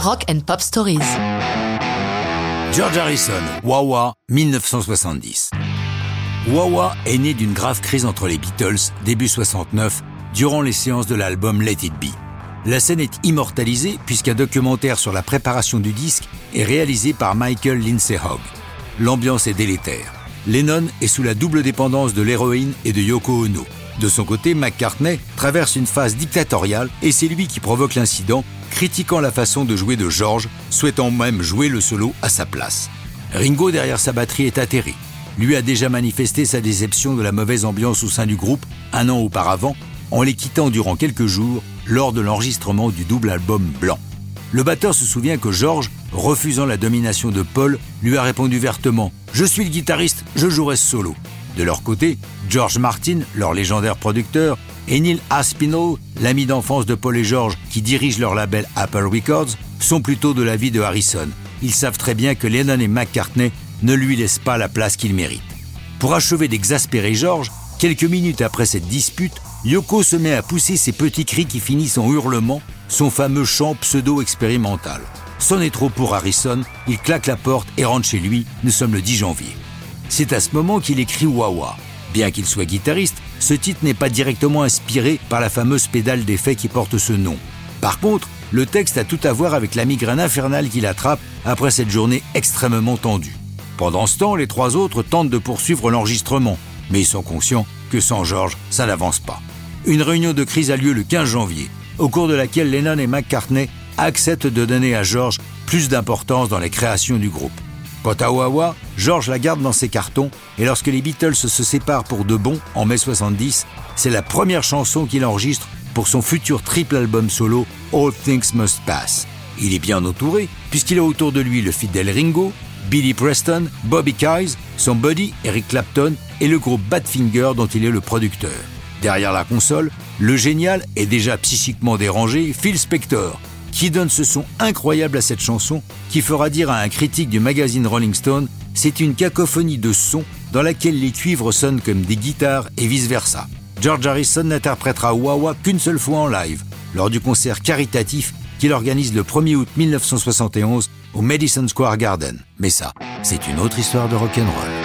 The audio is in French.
Rock and Pop Stories. George Harrison, Wawa, 1970. Wawa est né d'une grave crise entre les Beatles, début 69, durant les séances de l'album Let It Be. La scène est immortalisée puisqu'un documentaire sur la préparation du disque est réalisé par Michael Lindsay Hogg. L'ambiance est délétère. Lennon est sous la double dépendance de l'héroïne et de Yoko Ono. De son côté, McCartney traverse une phase dictatoriale et c'est lui qui provoque l'incident, critiquant la façon de jouer de George, souhaitant même jouer le solo à sa place. Ringo, derrière sa batterie, est atterré. Lui a déjà manifesté sa déception de la mauvaise ambiance au sein du groupe un an auparavant, en les quittant durant quelques jours lors de l'enregistrement du double album Blanc. Le batteur se souvient que George, refusant la domination de Paul, lui a répondu vertement Je suis le guitariste, je jouerai solo. De leur côté, George Martin, leur légendaire producteur, et Neil Aspinall, l'ami d'enfance de Paul et George qui dirige leur label Apple Records, sont plutôt de l'avis de Harrison. Ils savent très bien que Lennon et McCartney ne lui laissent pas la place qu'il mérite. Pour achever d'exaspérer George, quelques minutes après cette dispute, Yoko se met à pousser ses petits cris qui finissent en hurlements, son fameux chant pseudo-expérimental. C'en est trop pour Harrison, il claque la porte et rentre chez lui, nous sommes le 10 janvier. C'est à ce moment qu'il écrit Wawa. Bien qu'il soit guitariste, ce titre n'est pas directement inspiré par la fameuse pédale d'effet qui porte ce nom. Par contre, le texte a tout à voir avec la migraine infernale qu'il attrape après cette journée extrêmement tendue. Pendant ce temps, les trois autres tentent de poursuivre l'enregistrement, mais ils sont conscients que sans George, ça n'avance pas. Une réunion de crise a lieu le 15 janvier, au cours de laquelle Lennon et McCartney acceptent de donner à George plus d'importance dans les créations du groupe. Quant à Wawa, George la garde dans ses cartons et lorsque les Beatles se séparent pour de bon en mai 70, c'est la première chanson qu'il enregistre pour son futur triple album solo All Things Must Pass. Il est bien entouré puisqu'il a autour de lui le fidèle Ringo, Billy Preston, Bobby Kyes, son buddy Eric Clapton et le groupe Badfinger dont il est le producteur. Derrière la console, le génial et déjà psychiquement dérangé Phil Spector, qui donne ce son incroyable à cette chanson qui fera dire à un critique du magazine Rolling Stone c'est une cacophonie de sons dans laquelle les cuivres sonnent comme des guitares et vice-versa. George Harrison n'interprétera Wawa qu'une seule fois en live, lors du concert caritatif qu'il organise le 1er août 1971 au Madison Square Garden. Mais ça, c'est une autre histoire de rock'n'roll.